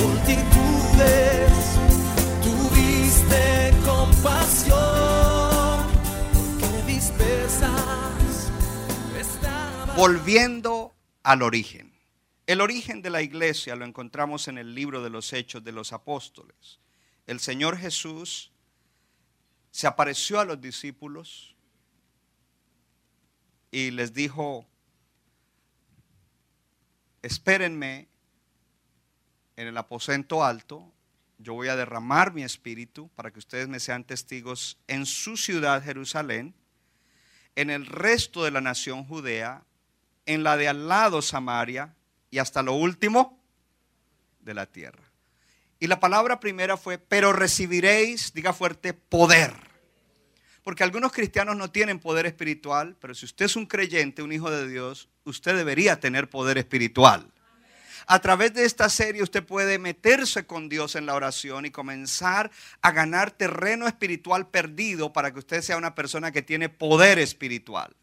multitudes, tuviste compasión, porque dispersas estaban. Volviendo al origen. El origen de la iglesia lo encontramos en el libro de los Hechos de los Apóstoles. El Señor Jesús se apareció a los discípulos y les dijo, espérenme en el aposento alto, yo voy a derramar mi espíritu para que ustedes me sean testigos en su ciudad Jerusalén, en el resto de la nación judea, en la de al lado Samaria y hasta lo último de la tierra. Y la palabra primera fue, pero recibiréis, diga fuerte, poder. Porque algunos cristianos no tienen poder espiritual, pero si usted es un creyente, un hijo de Dios, usted debería tener poder espiritual. A través de esta serie usted puede meterse con Dios en la oración y comenzar a ganar terreno espiritual perdido para que usted sea una persona que tiene poder espiritual.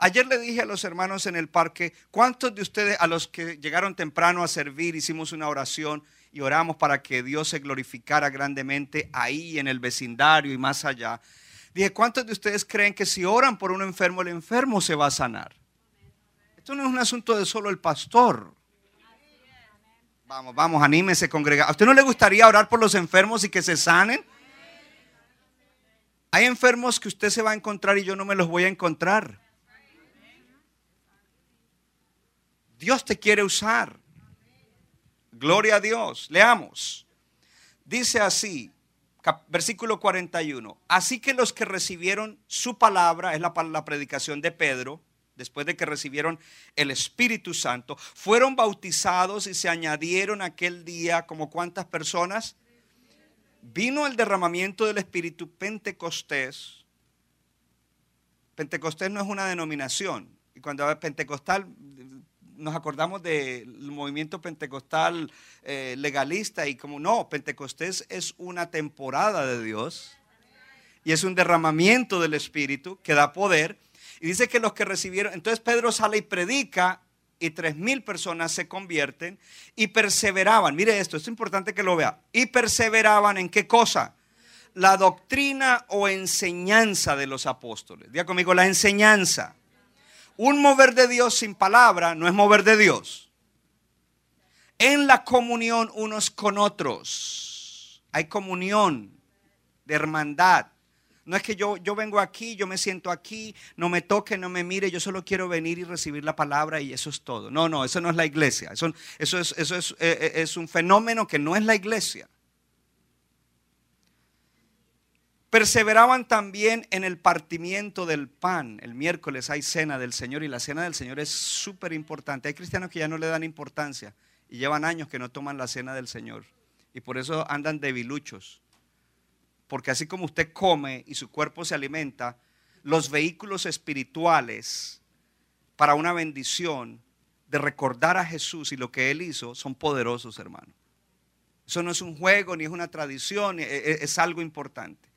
Ayer le dije a los hermanos en el parque, ¿cuántos de ustedes a los que llegaron temprano a servir hicimos una oración y oramos para que Dios se glorificara grandemente ahí en el vecindario y más allá? Dije, ¿cuántos de ustedes creen que si oran por un enfermo, el enfermo se va a sanar? Esto no es un asunto de solo el pastor. Vamos, vamos, anímese, congregar. ¿A usted no le gustaría orar por los enfermos y que se sanen? Hay enfermos que usted se va a encontrar y yo no me los voy a encontrar. Dios te quiere usar. Gloria a Dios. Leamos. Dice así, versículo 41. Así que los que recibieron su palabra, es la, la predicación de Pedro, después de que recibieron el Espíritu Santo, fueron bautizados y se añadieron aquel día como cuántas personas. Vino el derramamiento del Espíritu Pentecostés. Pentecostés no es una denominación. Y cuando habla pentecostal, nos acordamos del movimiento pentecostal eh, legalista y como no, Pentecostés es una temporada de Dios y es un derramamiento del Espíritu que da poder. Y dice que los que recibieron, entonces Pedro sale y predica y tres mil personas se convierten y perseveraban. Mire esto, es importante que lo vea. Y perseveraban en qué cosa? La doctrina o enseñanza de los apóstoles. Diga conmigo, la enseñanza. Un mover de Dios sin palabra no es mover de Dios. En la comunión unos con otros. Hay comunión de hermandad. No es que yo, yo vengo aquí, yo me siento aquí, no me toque, no me mire, yo solo quiero venir y recibir la palabra y eso es todo. No, no, eso no es la iglesia. Eso, eso, es, eso es, eh, eh, es un fenómeno que no es la iglesia. Perseveraban también en el partimiento del pan. El miércoles hay cena del Señor y la cena del Señor es súper importante. Hay cristianos que ya no le dan importancia y llevan años que no toman la cena del Señor. Y por eso andan debiluchos. Porque así como usted come y su cuerpo se alimenta, los vehículos espirituales para una bendición de recordar a Jesús y lo que Él hizo son poderosos, hermano. Eso no es un juego ni es una tradición, e- e- es algo importante.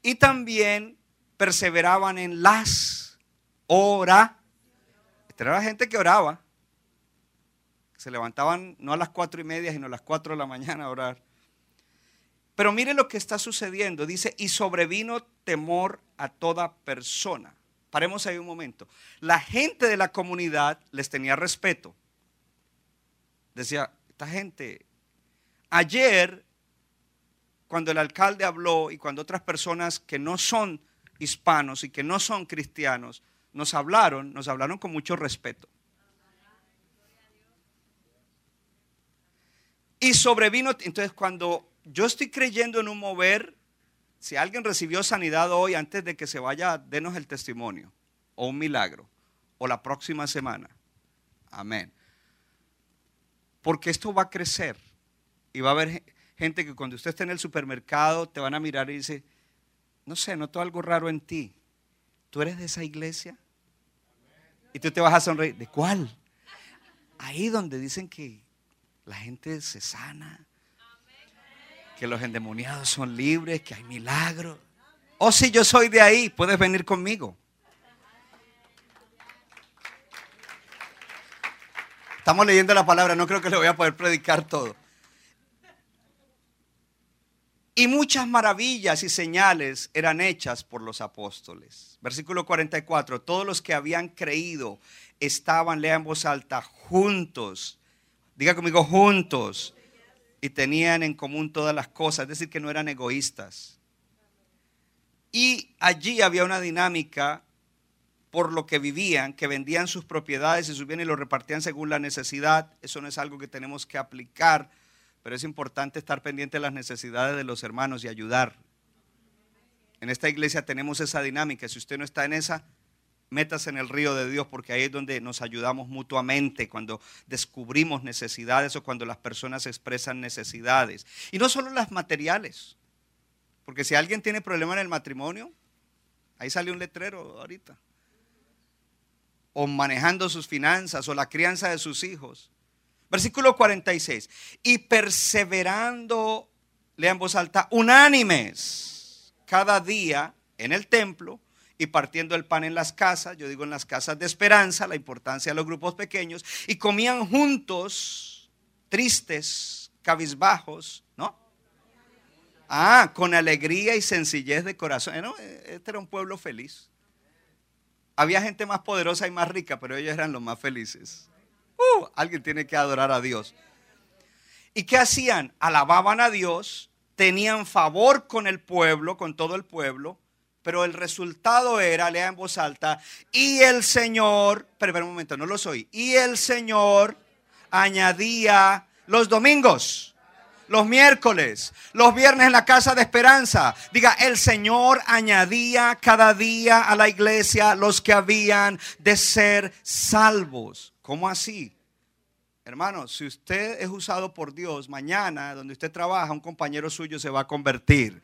Y también perseveraban en las ora. Esta era la gente que oraba. Se levantaban no a las cuatro y media, sino a las cuatro de la mañana a orar. Pero mire lo que está sucediendo. Dice, y sobrevino temor a toda persona. Paremos ahí un momento. La gente de la comunidad les tenía respeto. Decía, esta gente, ayer, cuando el alcalde habló y cuando otras personas que no son hispanos y que no son cristianos nos hablaron, nos hablaron con mucho respeto. Y sobrevino, entonces cuando yo estoy creyendo en un mover, si alguien recibió sanidad hoy, antes de que se vaya, denos el testimonio, o un milagro, o la próxima semana. Amén. Porque esto va a crecer y va a haber gente que cuando usted esté en el supermercado te van a mirar y dice, no sé, noto algo raro en ti. ¿Tú eres de esa iglesia? Y tú te vas a sonreír. ¿De cuál? Ahí donde dicen que la gente se sana, que los endemoniados son libres, que hay milagros. O si yo soy de ahí, puedes venir conmigo. Estamos leyendo la palabra, no creo que le voy a poder predicar todo. Y muchas maravillas y señales eran hechas por los apóstoles. Versículo 44, todos los que habían creído estaban, lea en voz alta, juntos. Diga conmigo, juntos. Y tenían en común todas las cosas, es decir, que no eran egoístas. Y allí había una dinámica por lo que vivían, que vendían sus propiedades y sus bienes y lo repartían según la necesidad. Eso no es algo que tenemos que aplicar pero es importante estar pendiente de las necesidades de los hermanos y ayudar. En esta iglesia tenemos esa dinámica. Si usted no está en esa, métase en el río de Dios porque ahí es donde nos ayudamos mutuamente cuando descubrimos necesidades o cuando las personas expresan necesidades. Y no solo las materiales, porque si alguien tiene problema en el matrimonio, ahí sale un letrero ahorita. O manejando sus finanzas o la crianza de sus hijos. Versículo 46. Y perseverando, lean voz alta, unánimes cada día en el templo y partiendo el pan en las casas, yo digo en las casas de esperanza, la importancia de los grupos pequeños, y comían juntos, tristes, cabizbajos, ¿no? Ah, con alegría y sencillez de corazón. Este era un pueblo feliz. Había gente más poderosa y más rica, pero ellos eran los más felices. Uh, alguien tiene que adorar a Dios. ¿Y qué hacían? Alababan a Dios, tenían favor con el pueblo, con todo el pueblo, pero el resultado era, lea en voz alta, y el Señor, pero, un momento, no lo soy, y el Señor añadía los domingos los miércoles, los viernes en la casa de esperanza. Diga, el Señor añadía cada día a la iglesia los que habían de ser salvos. ¿Cómo así? Hermano, si usted es usado por Dios, mañana donde usted trabaja, un compañero suyo se va a convertir.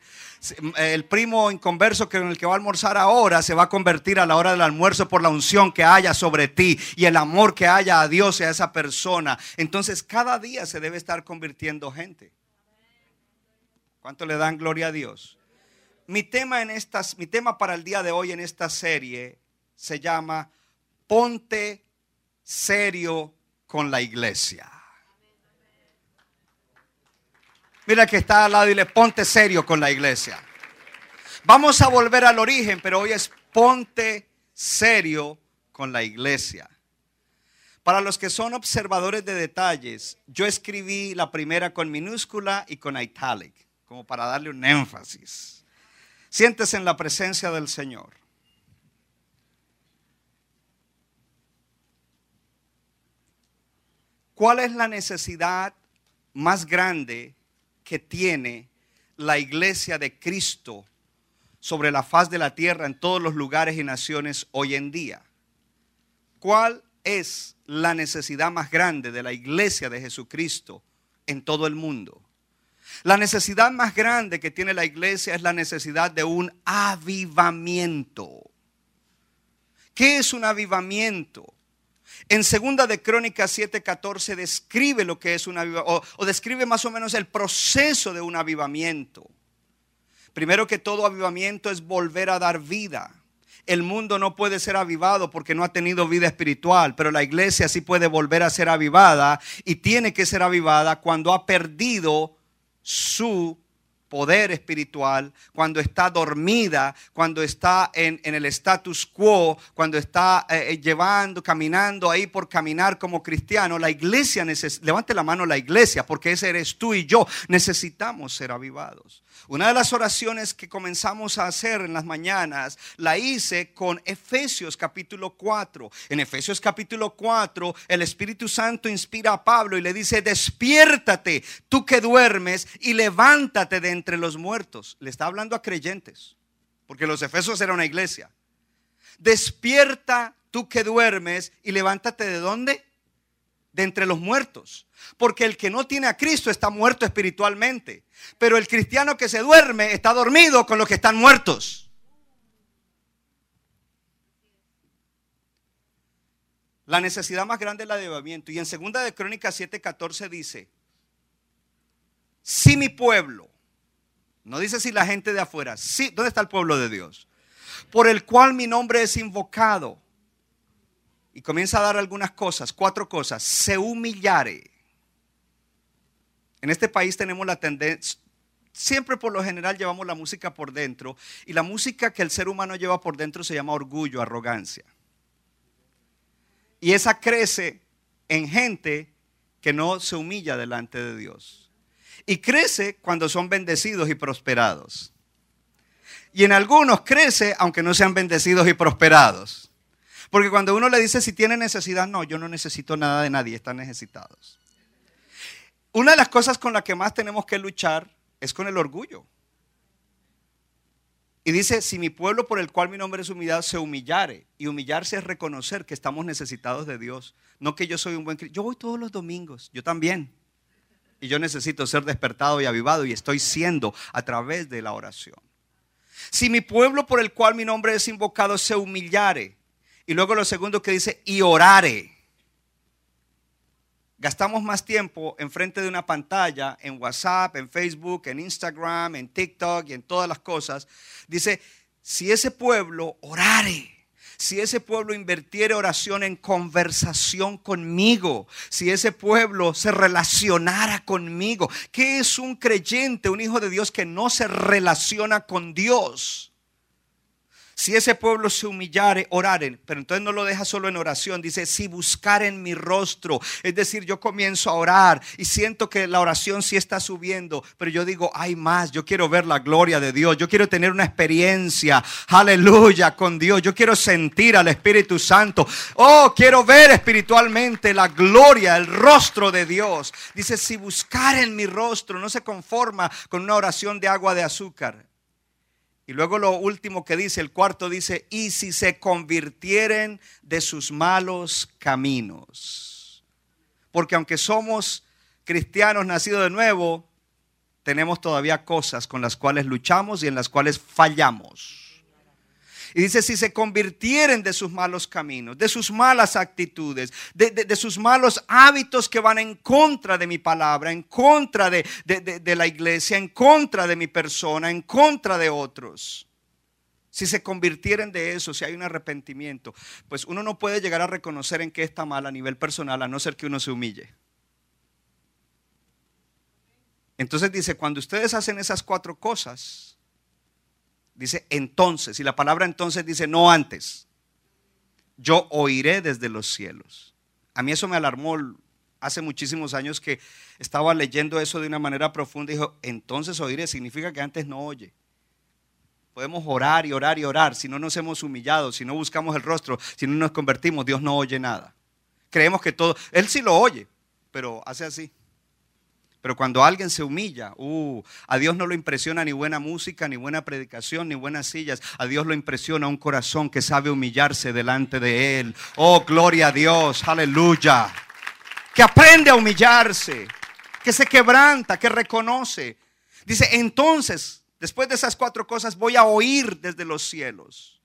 El primo inconverso con el que va a almorzar ahora se va a convertir a la hora del almuerzo por la unción que haya sobre ti y el amor que haya a Dios y a esa persona. Entonces cada día se debe estar convirtiendo gente. ¿Cuánto le dan gloria a Dios? Mi tema, en estas, mi tema para el día de hoy en esta serie se llama Ponte serio con la iglesia. Mira que está al lado y le ponte serio con la iglesia. Vamos a volver al origen, pero hoy es ponte serio con la iglesia. Para los que son observadores de detalles, yo escribí la primera con minúscula y con italic, como para darle un énfasis. Siéntese en la presencia del Señor. ¿Cuál es la necesidad más grande que tiene la iglesia de Cristo sobre la faz de la tierra en todos los lugares y naciones hoy en día? ¿Cuál es la necesidad más grande de la iglesia de Jesucristo en todo el mundo? La necesidad más grande que tiene la iglesia es la necesidad de un avivamiento. ¿Qué es un avivamiento? En segunda de Crónicas 7:14 describe lo que es un avivamiento, o, describe más o menos el proceso de un avivamiento. Primero que todo avivamiento es volver a dar vida. El mundo no puede ser avivado porque no ha tenido vida espiritual, pero la iglesia sí puede volver a ser avivada y tiene que ser avivada cuando ha perdido su poder espiritual, cuando está dormida, cuando está en, el status quo, cuando está eh, eh, llevando, caminando ahí por caminar como cristiano, la iglesia necesita, levante la mano la iglesia, porque ese eres tú y yo, necesitamos ser avivados. Una de las oraciones que comenzamos a hacer en las mañanas la hice con Efesios capítulo 4. En Efesios capítulo 4 el Espíritu Santo inspira a Pablo y le dice, despiértate tú que duermes y levántate de entre los muertos. Le está hablando a creyentes, porque los Efesios era una iglesia. Despierta tú que duermes y levántate de dónde? De entre los muertos. Porque el que no tiene a Cristo está muerto espiritualmente. Pero el cristiano que se duerme está dormido con los que están muertos. La necesidad más grande es la de avivamiento. Y en segunda de Crónicas 7:14 dice, si mi pueblo, no dice si la gente de afuera, sí, ¿dónde está el pueblo de Dios? Por el cual mi nombre es invocado. Y comienza a dar algunas cosas, cuatro cosas. Se humillare. En este país tenemos la tendencia, siempre por lo general llevamos la música por dentro y la música que el ser humano lleva por dentro se llama orgullo, arrogancia. Y esa crece en gente que no se humilla delante de Dios. Y crece cuando son bendecidos y prosperados. Y en algunos crece aunque no sean bendecidos y prosperados. Porque cuando uno le dice si tiene necesidad, no, yo no necesito nada de nadie, están necesitados. Una de las cosas con las que más tenemos que luchar es con el orgullo. Y dice, si mi pueblo por el cual mi nombre es humillado se humillare, y humillarse es reconocer que estamos necesitados de Dios, no que yo soy un buen cristiano. Yo voy todos los domingos, yo también. Y yo necesito ser despertado y avivado y estoy siendo a través de la oración. Si mi pueblo por el cual mi nombre es invocado se humillare, y luego lo segundo que dice, y orare. Gastamos más tiempo enfrente de una pantalla, en WhatsApp, en Facebook, en Instagram, en TikTok y en todas las cosas. Dice, si ese pueblo orare, si ese pueblo invirtiere oración en conversación conmigo, si ese pueblo se relacionara conmigo, ¿qué es un creyente, un hijo de Dios que no se relaciona con Dios? Si ese pueblo se humillare, oraren, pero entonces no lo deja solo en oración, dice, si buscaren mi rostro, es decir, yo comienzo a orar y siento que la oración sí está subiendo, pero yo digo, hay más, yo quiero ver la gloria de Dios, yo quiero tener una experiencia, aleluya, con Dios, yo quiero sentir al Espíritu Santo, oh, quiero ver espiritualmente la gloria, el rostro de Dios. Dice, si buscaren mi rostro, no se conforma con una oración de agua de azúcar. Y luego lo último que dice, el cuarto dice, y si se convirtieren de sus malos caminos. Porque aunque somos cristianos nacidos de nuevo, tenemos todavía cosas con las cuales luchamos y en las cuales fallamos. Y dice, si se convirtieren de sus malos caminos, de sus malas actitudes, de, sus malos hábitos que van en contra de mi palabra, en contra de, de la iglesia, en contra de mi persona, en contra de otros. Si se convirtieren de eso, si hay un arrepentimiento, pues uno no puede llegar a reconocer en qué está mal a nivel personal, a no ser que uno se humille. Entonces dice, cuando ustedes hacen esas cuatro cosas, Dice entonces, y la palabra entonces dice no antes. Yo oiré desde los cielos. A mí eso me alarmó hace muchísimos años que estaba leyendo eso de una manera profunda y dijo, entonces oiré significa que antes no oye. Podemos orar y orar y orar si no nos hemos humillado, si no buscamos el rostro, si no nos convertimos, Dios no oye nada. Creemos que todo, Él sí lo oye, pero hace así. Pero cuando alguien se humilla, uh, a Dios no lo impresiona ni buena música, ni buena predicación, ni buenas sillas. A Dios lo impresiona un corazón que sabe humillarse delante de Él. Oh, gloria a Dios, aleluya. Que aprende a humillarse, que se quebranta, que reconoce. Dice, entonces, después de esas cuatro cosas, voy a oír desde los cielos.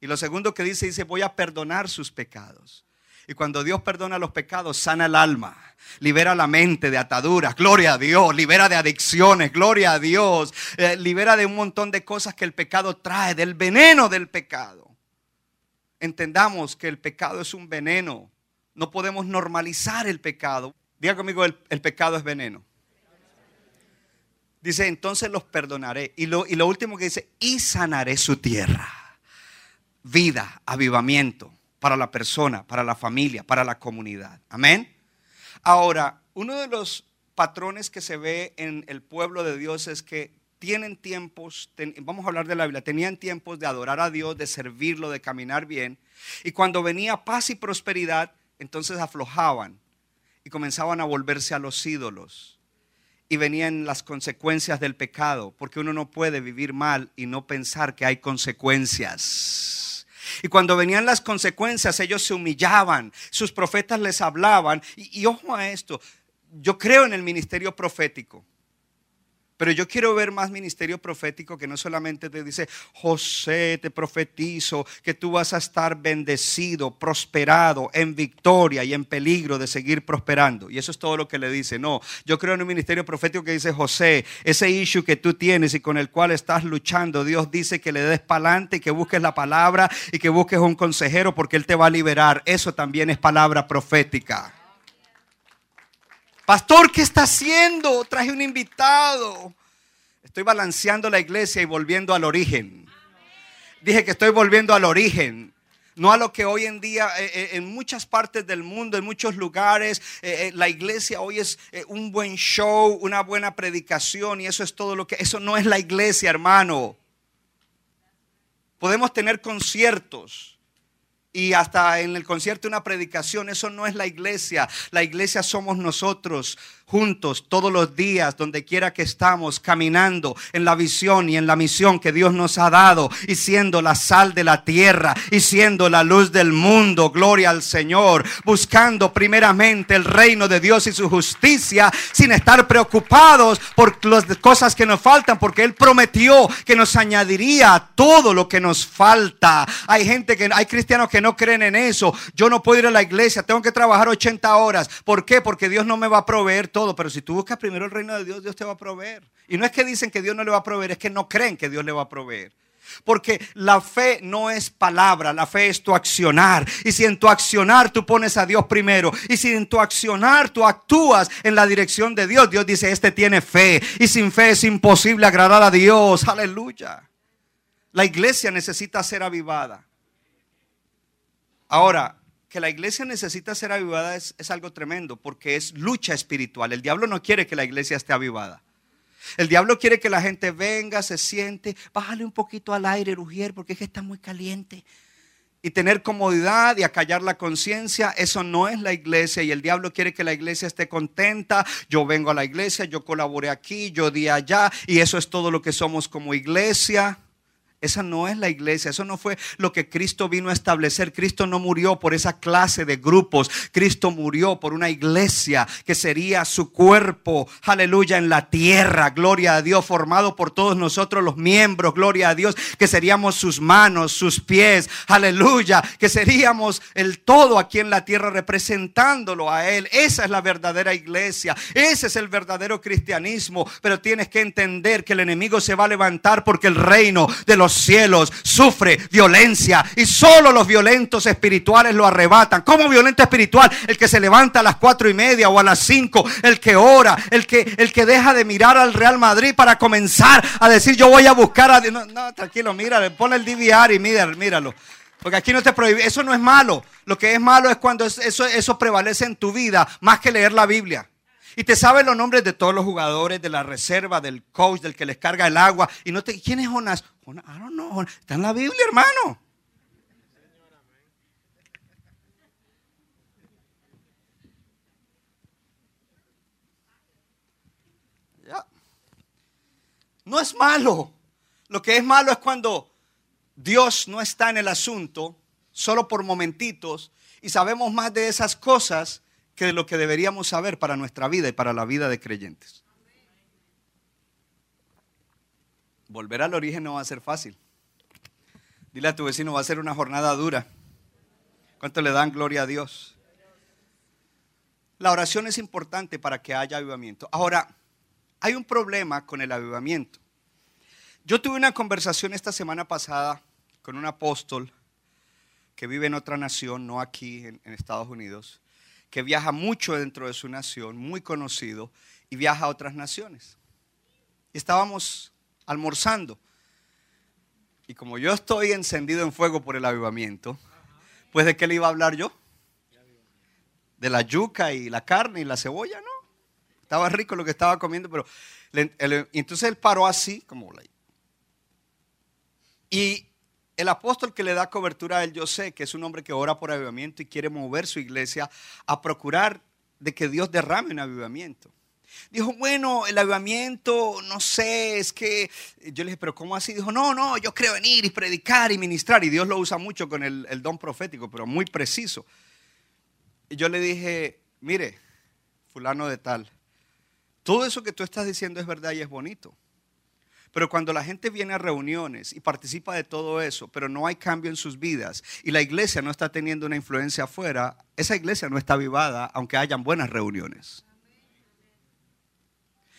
Y lo segundo que dice, dice, voy a perdonar sus pecados. Y cuando Dios perdona los pecados, sana el alma, libera la mente de ataduras, gloria a Dios, libera de adicciones, gloria a Dios, eh, libera de un montón de cosas que el pecado trae, del veneno del pecado. Entendamos que el pecado es un veneno, no podemos normalizar el pecado. Diga conmigo, el, pecado es veneno. Dice, entonces los perdonaré. Y lo, y lo último que dice, y sanaré su tierra. Vida, avivamiento para la persona, para la familia, para la comunidad. Amén. Ahora, uno de los patrones que se ve en el pueblo de Dios es que tienen tiempos, vamos a hablar de la Biblia, tenían tiempos de adorar a Dios, de servirlo, de caminar bien. Y cuando venía paz y prosperidad, entonces aflojaban y comenzaban a volverse a los ídolos. Y venían las consecuencias del pecado, porque uno no puede vivir mal y no pensar que hay consecuencias. Y cuando venían las consecuencias, ellos se humillaban, sus profetas les hablaban. Y, ojo a esto, yo creo en el ministerio profético. Pero yo quiero ver más ministerio profético que no solamente te dice, José, te profetizo que tú vas a estar bendecido, prosperado, en victoria y en peligro de seguir prosperando. Y eso es todo lo que le dice. No, yo creo en un ministerio profético que dice, José, ese issue que tú tienes y con el cual estás luchando, Dios dice que le des para adelante y que busques la palabra y que busques un consejero porque Él te va a liberar. Eso también es palabra profética. Pastor, ¿qué está haciendo? Traje un invitado. Estoy balanceando la iglesia y volviendo al origen. Dije que estoy volviendo al origen. No a lo que hoy en día, eh, eh, en muchas partes del mundo, en muchos lugares, eh, la iglesia hoy es un buen show, una buena predicación y eso es todo lo que... Eso no es la iglesia, hermano. Podemos tener conciertos, y hasta en el concierto una predicación. Eso no es la iglesia. La iglesia somos nosotros juntos todos los días, donde quiera que estamos, caminando en la visión y en la misión que Dios nos ha dado y siendo la sal de la tierra y siendo la luz del mundo. Gloria al Señor. Buscando primeramente el reino de Dios y su justicia sin estar preocupados por las cosas que nos faltan, porque Él prometió que nos añadiría todo lo que nos falta. Hay gente que, hay cristianos que no creen en eso. Yo no puedo ir a la iglesia, tengo que trabajar 80 horas. ¿Por qué? Porque Dios no me va a proveer todo. Pero si tú buscas primero el reino de Dios, Dios te va a proveer. Y no es que dicen que Dios no le va a proveer, es que no creen que Dios le va a proveer. Porque la fe no es palabra, la fe es tu accionar. Y si en tu accionar tú pones a Dios primero, y si en tu accionar tú actúas en la dirección de Dios, Dios dice, este tiene fe. Y sin fe es imposible agradar a Dios. Aleluya. La iglesia necesita ser avivada. Ahora, que la iglesia necesita ser avivada es, algo tremendo porque es lucha espiritual. El diablo no quiere que la iglesia esté avivada. El diablo quiere que la gente venga, se siente, bájale un poquito al aire, rugier, porque es que está muy caliente. Y tener comodidad y acallar la conciencia, eso no es la iglesia. Y el diablo quiere que la iglesia esté contenta. Yo vengo a la iglesia, yo colaboré aquí, yo di allá, y eso es todo lo que somos como iglesia. Esa no es la iglesia, eso no fue lo que Cristo vino a establecer. Cristo no murió por esa clase de grupos, Cristo murió por una iglesia que sería su cuerpo, aleluya, en la tierra, gloria a Dios, formado por todos nosotros los miembros, gloria a Dios, que seríamos sus manos, sus pies, aleluya, que seríamos el todo aquí en la tierra representándolo a Él. Esa es la verdadera iglesia, ese es el verdadero cristianismo, pero tienes que entender que el enemigo se va a levantar porque el reino de los cielos sufre violencia y solo los violentos espirituales lo arrebatan. ¿Cómo violento espiritual? El que se levanta a las cuatro y media o a las cinco, el que ora, el que, el que deja de mirar al Real Madrid para comenzar a decir yo voy a buscar a Dios. No, tranquilo, mira, pon el DVR y míralo, míralo. Porque aquí no te prohíbe, eso no es malo. Lo que es malo es cuando eso, eso prevalece en tu vida más que leer la Biblia. Y te saben los nombres de todos los jugadores, de la reserva, del coach, del que les carga el agua. Y no te, ¿quién es Jonas? Jonas, I don't know. Está en la Biblia, hermano. No es malo. Lo que es malo es cuando Dios no está en el asunto, solo por momentitos, y sabemos más de esas cosas que lo que deberíamos saber para nuestra vida y para la vida de creyentes. Volver al origen no va a ser fácil. Dile a tu vecino, va a ser una jornada dura. ¿Cuánto le dan gloria a Dios? La oración es importante para que haya avivamiento. Ahora, hay un problema con el avivamiento. Yo tuve una conversación esta semana pasada con un apóstol que vive en otra nación, no aquí en Estados Unidos, que viaja mucho dentro de su nación, muy conocido, y viaja a otras naciones. Estábamos almorzando. Y como yo estoy encendido en fuego por el avivamiento, pues de qué le iba a hablar yo? De la yuca y la carne y la cebolla, ¿no? Estaba rico lo que estaba comiendo, pero entonces él paró así, como y el apóstol que le da cobertura a él, yo sé que es un hombre que ora por avivamiento y quiere mover su iglesia a procurar de que Dios derrame un avivamiento. Dijo, bueno, el avivamiento, no sé, es que yo le dije, pero ¿cómo así? Dijo, no, no, yo creo en ir y predicar y ministrar. Y Dios lo usa mucho con el, el don profético, pero muy preciso. Y yo le dije, mire, fulano de tal, todo eso que tú estás diciendo es verdad y es bonito. Pero cuando la gente viene a reuniones y participa de todo eso, pero no hay cambio en sus vidas y la iglesia no está teniendo una influencia afuera, esa iglesia no está avivada aunque hayan buenas reuniones.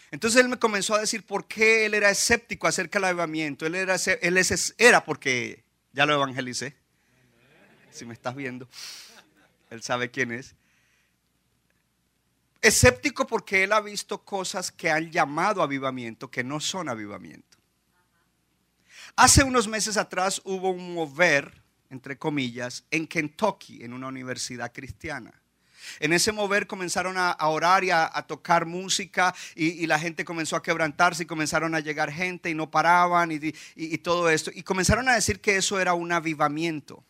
Entonces él me comenzó a decir por qué él era escéptico acerca del avivamiento. Él era, él era porque ya lo evangelicé. Si me estás viendo, él sabe quién es. Escéptico porque él ha visto cosas que han llamado avivamiento que no son avivamiento. Hace unos meses atrás hubo un mover, entre comillas, en Kentucky, en una universidad cristiana. En ese mover comenzaron a, orar y a, tocar música y, la gente comenzó a quebrantarse y comenzaron a llegar gente y no paraban y todo esto. Y comenzaron a decir que eso era un avivamiento.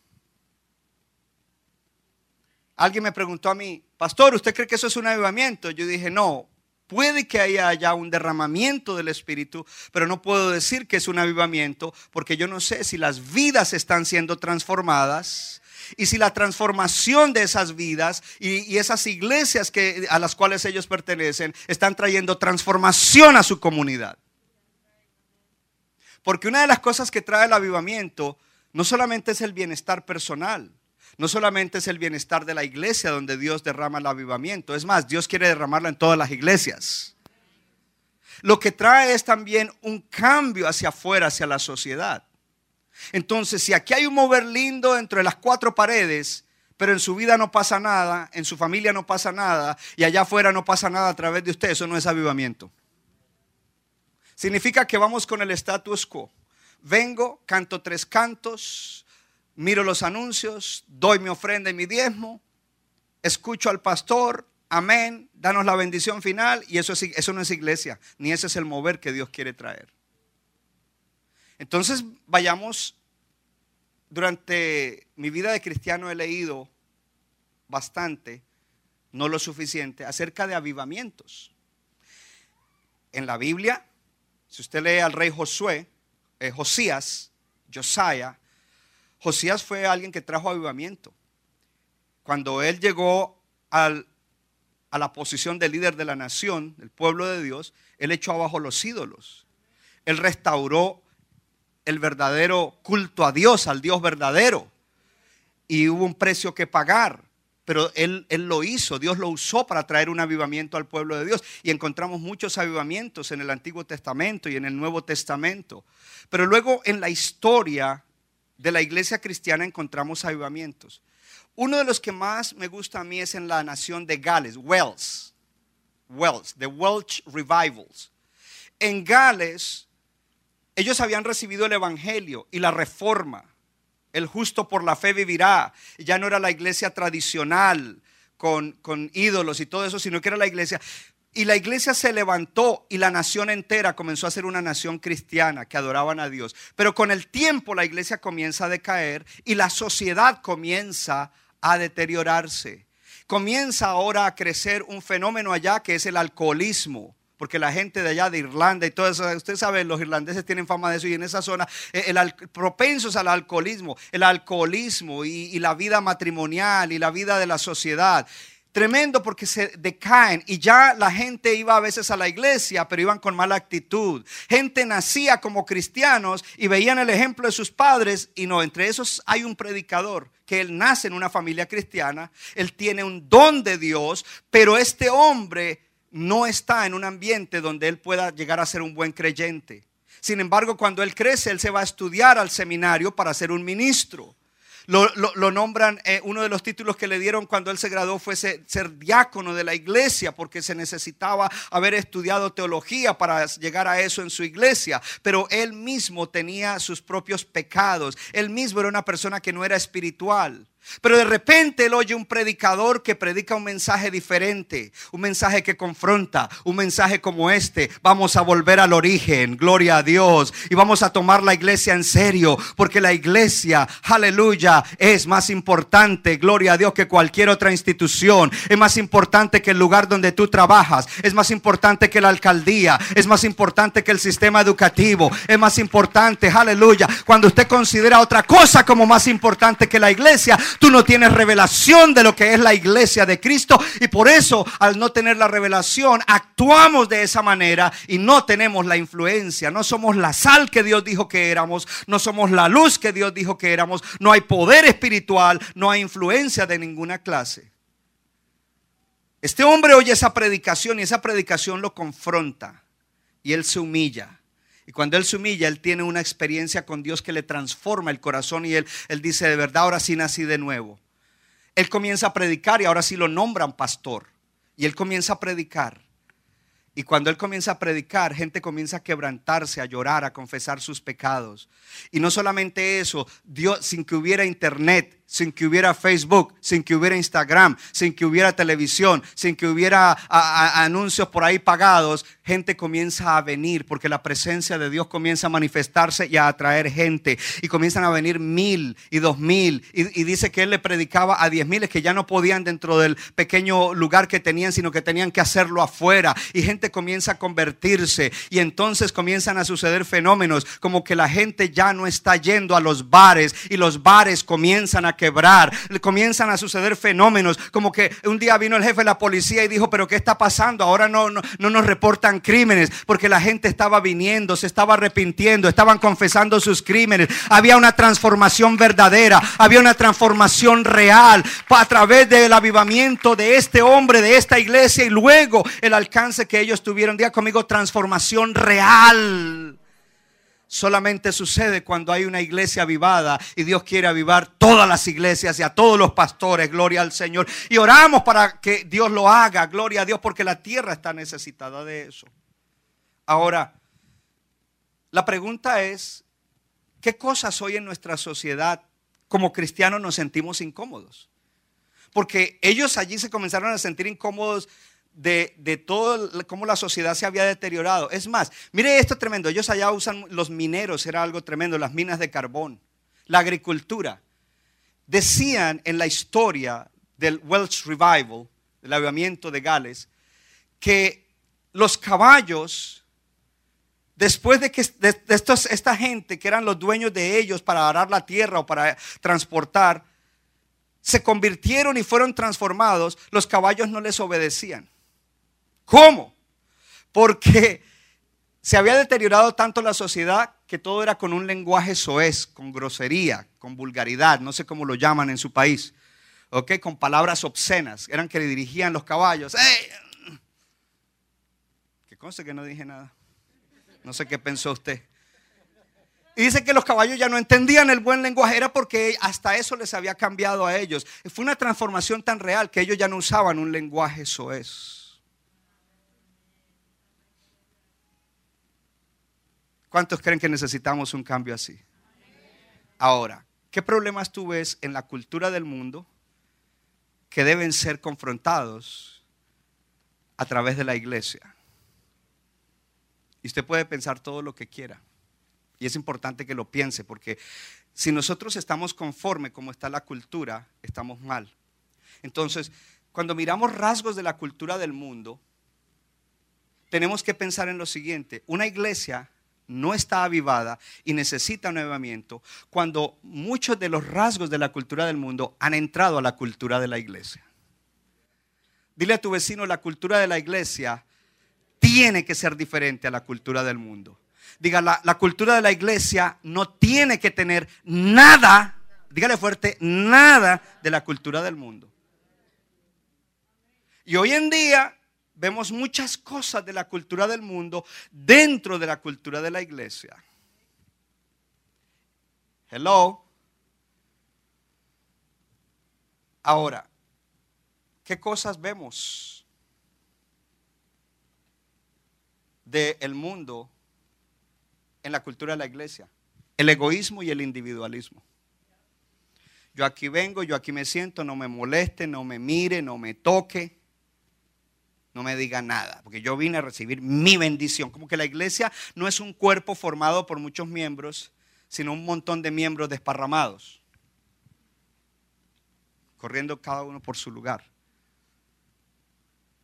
Alguien me preguntó a mí, pastor, ¿usted cree que eso es un avivamiento? Yo dije, no, puede que haya ya un derramamiento del Espíritu, pero no puedo decir que es un avivamiento porque yo no sé si las vidas están siendo transformadas y si la transformación de esas vidas y, esas iglesias que, a las cuales ellos pertenecen están trayendo transformación a su comunidad. Porque una de las cosas que trae el avivamiento no solamente es el bienestar personal, no solamente es el bienestar de la iglesia donde Dios derrama el avivamiento, es más, Dios quiere derramarlo en todas las iglesias. Lo que trae es también un cambio hacia afuera, hacia la sociedad. Entonces, si aquí hay un mover lindo entre las cuatro paredes, pero en su vida no pasa nada, en su familia no pasa nada, y allá afuera no pasa nada a través de usted, eso no es avivamiento. Significa que vamos con el status quo. Vengo, canto tres cantos, miro los anuncios, doy mi ofrenda y mi diezmo, escucho al pastor, amén, danos la bendición final y eso, eso no es iglesia, ni ese es el mover que Dios quiere traer. Entonces vayamos, durante mi vida de cristiano he leído bastante, no lo suficiente, acerca de avivamientos. En la Biblia, si usted lee al rey Josué, eh, Josías, Josiah, Josías fue alguien que trajo avivamiento. Cuando él llegó a la posición de líder de la nación, del pueblo de Dios, él echó abajo los ídolos. Él restauró el verdadero culto a Dios, al Dios verdadero. Y hubo un precio que pagar. Pero él, lo hizo, Dios lo usó para traer un avivamiento al pueblo de Dios. Y encontramos muchos avivamientos en el Antiguo Testamento y en el Nuevo Testamento. Pero luego en la historia de la iglesia cristiana encontramos avivamientos. Uno de los que más me gusta a mí es en la nación de Gales, Wales. Wales, the Welsh Revivals. En Gales, ellos habían recibido el Evangelio y la reforma. El justo por la fe vivirá. Ya no era la iglesia tradicional con, con ídolos y todo eso, sino que era la iglesia. Y la iglesia se levantó y la nación entera comenzó a ser una nación cristiana que adoraban a Dios. Pero con el tiempo la iglesia comienza a decaer y la sociedad comienza a deteriorarse. Comienza ahora a crecer un fenómeno allá que es el alcoholismo. Porque la gente de allá de Irlanda y todo eso, usted sabe, los irlandeses tienen fama de eso y en esa zona, eh, el, propensos al alcoholismo, el alcoholismo y la vida matrimonial y la vida de la sociedad tremendo porque se decaen y ya la gente iba a veces a la iglesia, pero iban con mala actitud. Gente nacía como cristianos y veían el ejemplo de sus padres y no, entre esos hay un predicador que él nace en una familia cristiana, él tiene un don de Dios, pero este hombre no está en un ambiente donde él pueda llegar a ser un buen creyente. Sin embargo, cuando él crece, él se va a estudiar al seminario para ser un ministro. Lo, nombran, eh, uno de los títulos que le dieron cuando él se graduó fue ser, diácono de la iglesia, porque se necesitaba haber estudiado teología para llegar a eso en su iglesia. Pero él mismo tenía sus propios pecados. Él mismo era una persona que no era espiritual. Pero de repente él oye un predicador que predica un mensaje diferente, un mensaje que confronta, un mensaje como este. Vamos a volver al origen, gloria a Dios, y vamos a tomar la iglesia en serio, porque la iglesia, aleluya, es más importante, gloria a Dios, que cualquier otra institución. Es más importante que el lugar donde tú trabajas, es más importante que la alcaldía, es más importante que el sistema educativo, es más importante, aleluya. Cuando usted considera otra cosa como más importante que la iglesia, Tú no tienes revelación de lo que es la iglesia de Cristo y por eso al no tener la revelación actuamos de esa manera y no tenemos la influencia. No somos la sal que Dios dijo que éramos, no somos la luz que Dios dijo que éramos, no hay poder espiritual, no hay influencia de ninguna clase. Este hombre oye esa predicación y esa predicación lo confronta y él se humilla. Y cuando él se humilla, él tiene una experiencia con Dios que le transforma el corazón y él, él dice, de verdad, ahora sí nací de nuevo. Él comienza a predicar y ahora sí lo nombran pastor. Y él comienza a predicar. Y cuando él comienza a predicar, gente comienza a quebrantarse, a llorar, a confesar sus pecados. Y no solamente eso, Dios, sin que hubiera internet, sin que hubiera Facebook, sin que hubiera Instagram, sin que hubiera televisión, sin que hubiera anuncios por ahí pagados, gente comienza a venir porque la presencia de Dios comienza a manifestarse y a atraer gente. Y comienzan a venir mil y dos mil. Y, dice que él le predicaba a diez miles que ya no podían dentro del pequeño lugar que tenían, sino que tenían que hacerlo afuera. Y gente comienza a convertirse. Y entonces comienzan a suceder fenómenos como que la gente ya no está yendo a los bares y los bares comienzan a quebrar, comienzan a suceder fenómenos, como que un día vino el jefe de la policía y dijo, pero ¿qué está pasando? Ahora no, no, no nos reportan crímenes, porque la gente estaba viniendo, se estaba arrepintiendo, estaban confesando sus crímenes, había una transformación verdadera, había una transformación real a través del avivamiento de este hombre, de esta iglesia y luego el alcance que ellos tuvieron. Día conmigo, transformación real solamente sucede cuando hay una iglesia avivada y Dios quiere avivar todas las iglesias y a todos los pastores, gloria al Señor. Y oramos para que Dios lo haga, gloria a Dios, porque la tierra está necesitada de eso. Ahora, la pregunta es, ¿qué cosas hoy en nuestra sociedad como cristianos nos sentimos incómodos? Porque ellos allí se comenzaron a sentir incómodos de, de todo cómo la sociedad se había deteriorado. Es más, mire esto tremendo. Ellos allá usan los mineros, era algo tremendo, las minas de carbón, la agricultura. Decían en la historia del Welsh Revival, del avivamiento de Gales, que los caballos, después de que de, estos, esta gente que eran los dueños de ellos para arar la tierra o para transportar, se convirtieron y fueron transformados, los caballos no les obedecían. ¿Cómo? Porque se había deteriorado tanto la sociedad que todo era con un lenguaje soez, con grosería, con vulgaridad, no sé cómo lo llaman en su país, ¿ok? Con palabras obscenas, eran que le dirigían los caballos. ¡Ey! Que conste que no dije nada. No sé qué pensó usted. Y dice que los caballos ya no entendían el buen lenguaje, era porque hasta eso les había cambiado a ellos. Fue una transformación tan real que ellos ya no usaban un lenguaje soez. ¿Cuántos creen que necesitamos un cambio así? Ahora, ¿qué problemas tú ves en la cultura del mundo que deben ser confrontados a través de la iglesia? Y usted puede pensar todo lo que quiera. Y es importante que lo piense porque si nosotros estamos conforme como está la cultura, estamos mal. Entonces, cuando miramos rasgos de la cultura del mundo, tenemos que pensar en lo siguiente. Una iglesia no está avivada y necesita un avivamiento cuando muchos de los rasgos de la cultura del mundo han entrado a la cultura de la iglesia. Dile a tu vecino, la cultura de la iglesia tiene que ser diferente a la cultura del mundo. Diga, la, la cultura de la iglesia no tiene que tener nada, dígale fuerte, nada de la cultura del mundo. Y hoy en día vemos muchas cosas de la cultura del mundo dentro de la cultura de la iglesia. Hello. Ahora, ¿qué cosas vemos del mundo en la cultura de la iglesia? El egoísmo y el individualismo. Yo aquí vengo, yo aquí me siento, no me moleste, no me mire, no me toque, no me diga nada, porque yo vine a recibir mi bendición. Como que la iglesia no es un cuerpo formado por muchos miembros, sino un montón de miembros desparramados, corriendo cada uno por su lugar.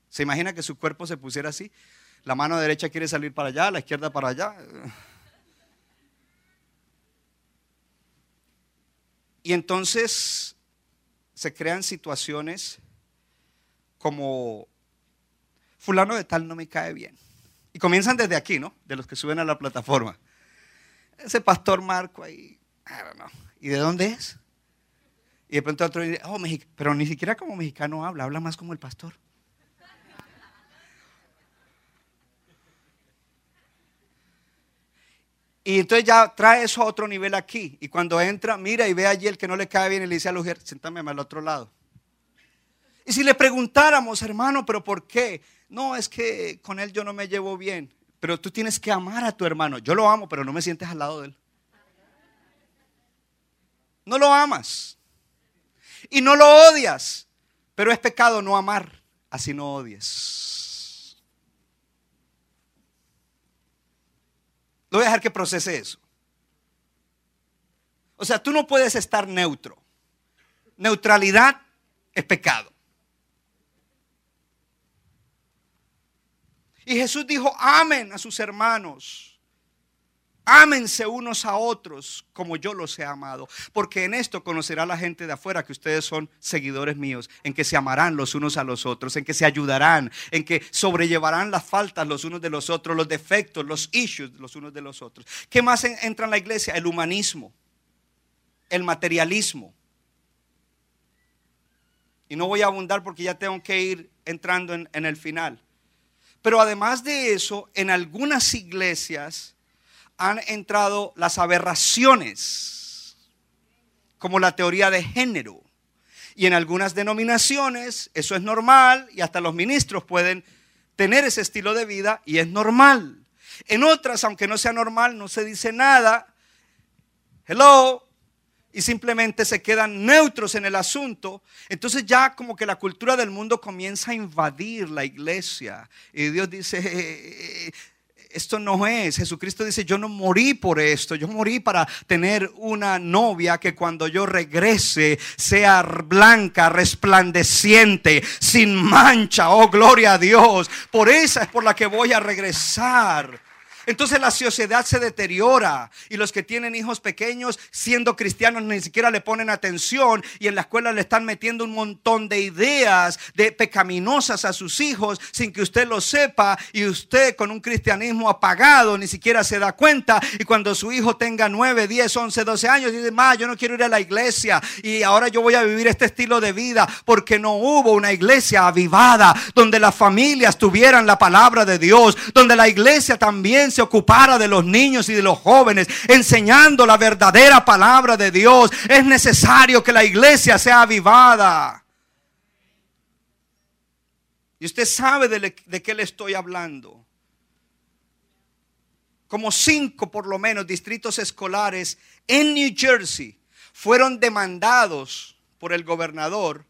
¿Se imagina que su cuerpo se pusiera así? La mano derecha quiere salir para allá, la izquierda para allá. Y entonces se crean situaciones como fulano de tal no me cae bien. Y comienzan desde aquí, ¿no? De los que suben a la plataforma. Ese pastor Marco ahí, ¿Y de dónde es? Y de pronto otro dice, oh, pero ni siquiera como mexicano habla, habla más como el pastor. Y entonces ya trae eso a otro nivel aquí. Y cuando entra, mira y ve allí el que no le cae bien y le dice a la mujer, siéntame al otro lado. Y si le preguntáramos, hermano, pero ¿por qué? No, es que con él yo no me llevo bien. Pero tú tienes que amar a tu hermano. Yo lo amo, pero no me sientes al lado de él. No lo amas. Y no lo odias. Pero es pecado no amar. Así no odies. Lo voy a dejar que procese eso. O sea, tú no puedes estar neutro. Neutralidad es pecado. Y Jesús dijo, amen a sus hermanos. Ámense unos a otros como yo los he amado. Porque en esto conocerá la gente de afuera que ustedes son seguidores míos. En que se amarán los unos a los otros. En que se ayudarán. En que sobrellevarán las faltas los unos de los otros. Los defectos, los issues los unos de los otros. ¿Qué más entra en la iglesia? El humanismo. El materialismo. Y no voy a abundar porque ya tengo que ir entrando en, en el final. Pero además de eso, en algunas iglesias han entrado las aberraciones, como la teoría de género. Y en algunas denominaciones eso es normal y hasta los ministros pueden tener ese estilo de vida y es normal. En otras, aunque no sea normal, no se dice nada. Hello, y simplemente se quedan neutros en el asunto, entonces ya como que la cultura del mundo comienza a invadir la iglesia. Y Dios dice, esto no es. Jesucristo dice, yo no morí por esto, yo morí para tener una novia que cuando yo regrese sea blanca, resplandeciente, sin mancha. Oh, gloria a Dios. Por esa es por la que voy a regresar. Entonces la sociedad se deteriora y los que tienen hijos pequeños siendo cristianos ni siquiera le ponen atención y en la escuela le están metiendo un montón de ideas de pecaminosas a sus hijos sin que usted lo sepa y usted con un cristianismo apagado ni siquiera se da cuenta. Y cuando su hijo tenga 9, 10, 11, 12 años dice, "Ma, yo no quiero ir a la iglesia y ahora yo voy a vivir este estilo de vida porque no hubo una iglesia avivada donde las familias tuvieran la palabra de Dios, donde la iglesia también se ocupara de los niños y de los jóvenes, enseñando la verdadera palabra de Dios. Es necesario que la iglesia sea avivada. Y usted sabe de, de qué le estoy hablando. Como cinco por lo menos distritos escolares en New Jersey fueron demandados por el gobernador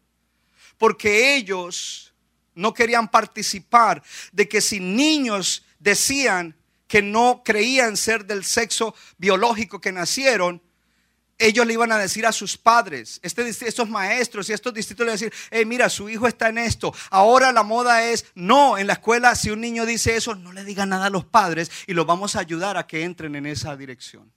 porque ellos no querían participar de que si niños decían que no creían ser del sexo biológico que nacieron, ellos le iban a decir a sus padres, este, estos maestros y estos distritos le decir, hey, mira, su hijo está en esto. Ahora la moda es, no, en la escuela si un niño dice eso, no le diga nada a los padres y los vamos a ayudar a que entren en esa dirección.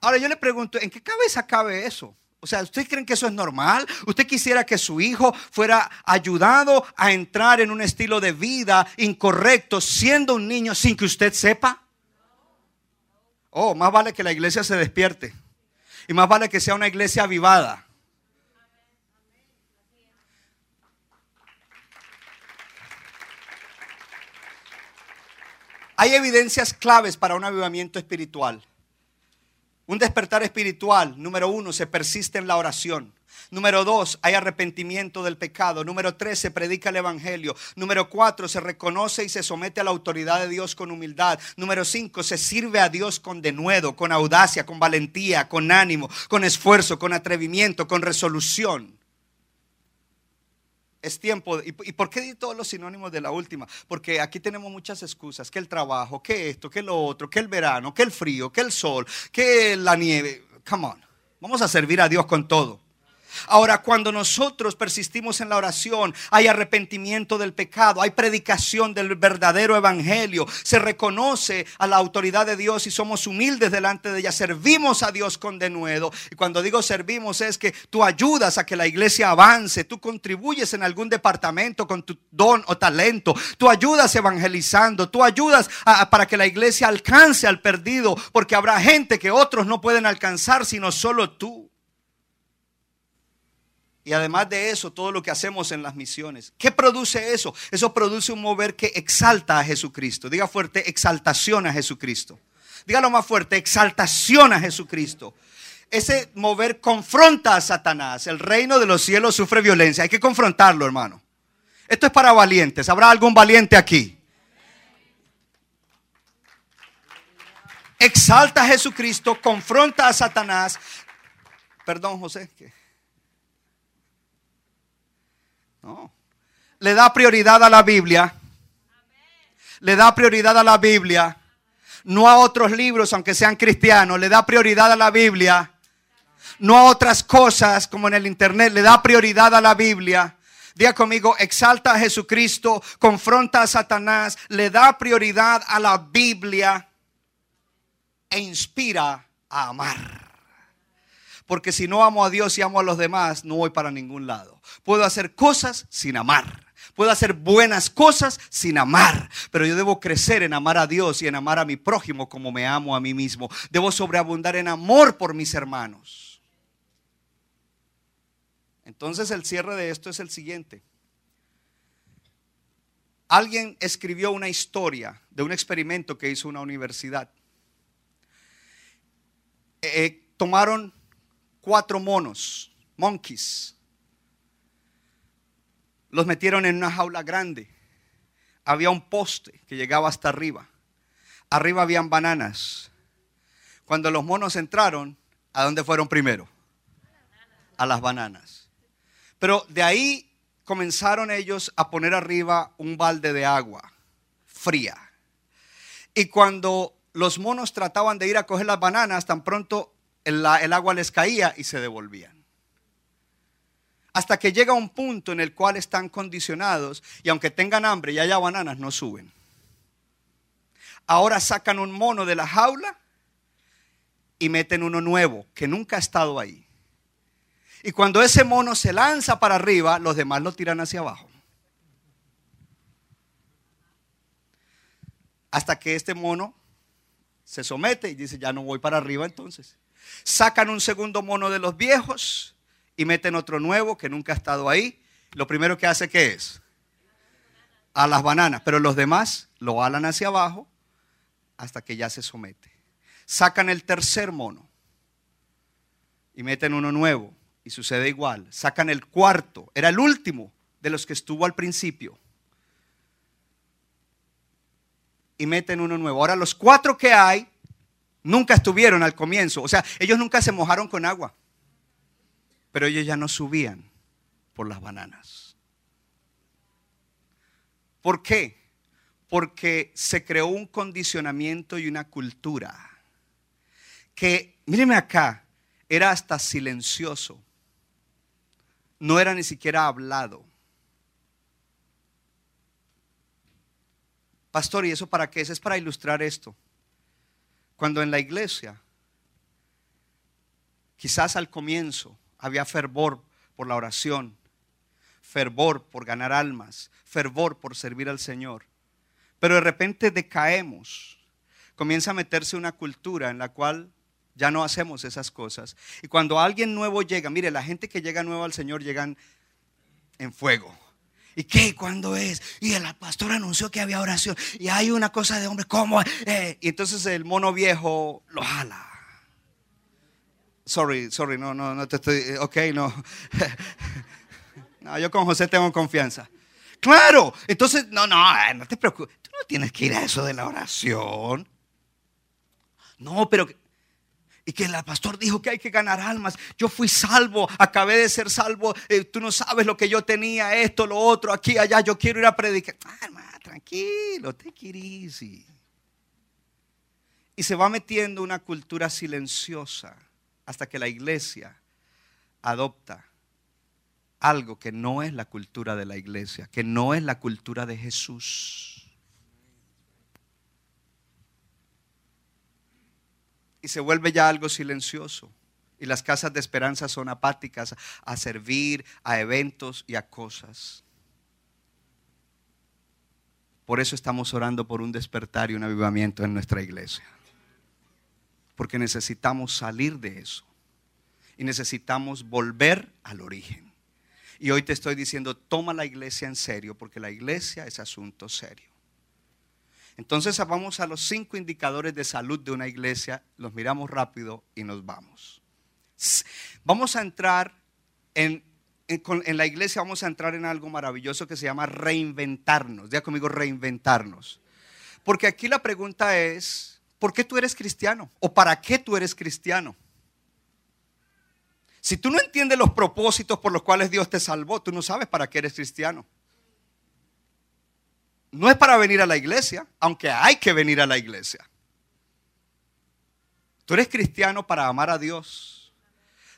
Ahora yo le pregunto, ¿en qué cabeza cabe eso? O sea, ¿ustedes creen que eso es normal? ¿Usted quisiera que su hijo fuera ayudado a entrar en un estilo de vida incorrecto siendo un niño sin que usted sepa? Oh, más vale que la iglesia se despierte. Y más vale que sea una iglesia avivada. Hay evidencias claves para un avivamiento espiritual. Un despertar espiritual, número uno, se persiste en la oración. Número dos, hay arrepentimiento del pecado. Número tres, se predica el evangelio. Número cuatro, se reconoce y se somete a la autoridad de Dios con humildad. Número cinco, se sirve a Dios con denuedo, con audacia, con valentía, con ánimo, con esfuerzo, con atrevimiento, con resolución. Es tiempo. ¿Y por qué di todos los sinónimos de la última? Porque aquí tenemos muchas excusas. Que el trabajo, que esto, que lo otro, que el verano, que el frío, que el sol, que la nieve. Come on. Vamos a servir a Dios con todo. Ahora, cuando nosotros persistimos en la oración, hay arrepentimiento del pecado, hay predicación del verdadero evangelio, se reconoce a la autoridad de Dios y somos humildes delante de ella, servimos a Dios con denuedo. Y cuando digo servimos es que tú ayudas a que la iglesia avance, tú contribuyes en algún departamento con tu don o talento, tú ayudas evangelizando, tú ayudas para que la iglesia alcance al perdido, porque habrá gente que otros no pueden alcanzar sino solo tú. Y además de eso, todo lo que hacemos en las misiones. ¿Qué produce eso? Eso produce un mover que exalta a Jesucristo. Diga fuerte, exaltación a Jesucristo. Dígalo más fuerte, exaltación a Jesucristo. Ese mover confronta a Satanás. El reino de los cielos sufre violencia. Hay que confrontarlo, hermano. Esto es para valientes. ¿Habrá algún valiente aquí? Exalta a Jesucristo, confronta a Satanás. Perdón, José. No. Le da prioridad a la Biblia. Le da prioridad a la Biblia. No a otros libros, aunque sean cristianos. Le da prioridad a la Biblia. No a otras cosas como en el Internet. Le da prioridad a la Biblia. Diga conmigo, exalta a Jesucristo, confronta a Satanás, le da prioridad a la Biblia e inspira a amar. Porque si no amo a Dios y amo a los demás, no voy para ningún lado. Puedo hacer cosas sin amar. Puedo hacer buenas cosas sin amar. Pero yo debo crecer en amar a Dios y en amar a mi prójimo como me amo a mí mismo. Debo sobreabundar en amor por mis hermanos. Entonces el cierre de esto es el siguiente. Alguien escribió una historia de un experimento que hizo una universidad. Eh, tomaron cuatro monos, monkeys. Los metieron en una jaula grande. Había un poste que llegaba hasta arriba. Arriba habían bananas. Cuando los monos entraron, ¿a dónde fueron primero? A las bananas. Pero de ahí comenzaron ellos a poner arriba un balde de agua fría. Y cuando los monos trataban de ir a coger las bananas, tan pronto el, agua les caía y se devolvían. Hasta que llega un punto en el cual están condicionados y aunque tengan hambre y haya bananas, no suben. Ahora sacan un mono de la jaula y meten uno nuevo que nunca ha estado ahí. Y cuando ese mono se lanza para arriba, los demás lo tiran hacia abajo. Hasta que este mono se somete y dice, ya no voy para arriba entonces. Sacan un segundo mono de los viejos y meten otro nuevo que nunca ha estado ahí. Lo primero que hace, ¿qué es? A las bananas. Pero los demás lo alan hacia abajo hasta que ya se somete. Sacan el tercer mono y meten uno nuevo y sucede igual. Sacan el cuarto, era el último de los que estuvo al principio. Y meten uno nuevo. Ahora los cuatro que hay nunca estuvieron al comienzo. O sea, ellos nunca se mojaron con agua. Pero ellos ya no subían por las bananas. ¿Por qué? Porque se creó un condicionamiento y una cultura que, mírenme acá, era hasta silencioso. No era ni siquiera hablado. Pastor, ¿y eso para qué es? Es para ilustrar esto. Cuando en la iglesia, quizás al comienzo, había fervor por la oración, fervor por ganar almas, fervor por servir al Señor. Pero de repente decaemos, comienza a meterse una cultura en la cual ya no hacemos esas cosas. Y cuando alguien nuevo llega, mire, la gente que llega nuevo al Señor llegan en fuego. ¿Y qué? ¿Cuándo es? Y el pastor anunció que había oración. Y hay una cosa de hombre, ¿cómo? Eh, y entonces el mono viejo lo jala. Sorry, sorry, no, no, no te estoy. eh, Ok, no. No, yo con José tengo confianza. Claro, entonces, no, no, eh, no te preocupes. Tú no tienes que ir a eso de la oración. No, pero. Y que el pastor dijo que hay que ganar almas. Yo fui salvo, acabé de ser salvo. eh, tú no sabes lo que yo tenía, esto, lo otro, aquí, allá. Yo quiero ir a predicar. Ah, tranquilo, te easy. Y se va metiendo una cultura silenciosa hasta que la iglesia adopta algo que no es la cultura de la iglesia, que no es la cultura de Jesús. Y se vuelve ya algo silencioso. Y las casas de esperanza son apáticas a servir, a eventos y a cosas. Por eso estamos orando por un despertar y un avivamiento en nuestra iglesia. Porque necesitamos salir de eso. Y necesitamos volver al origen. Y hoy te estoy diciendo, toma la iglesia en serio, porque la iglesia es asunto serio. Entonces vamos a los cinco indicadores de salud de una iglesia, los miramos rápido y nos vamos. Vamos a entrar en la iglesia, vamos a entrar en algo maravilloso que se llama reinventarnos. Diga conmigo, reinventarnos. Porque aquí la pregunta es, ¿por qué tú eres cristiano? ¿O para qué tú eres cristiano? Si tú no entiendes los propósitos por los cuales Dios te salvó, tú no sabes para qué eres cristiano. No es para venir a la iglesia, aunque hay que venir a la iglesia. Tú eres cristiano para amar a Dios.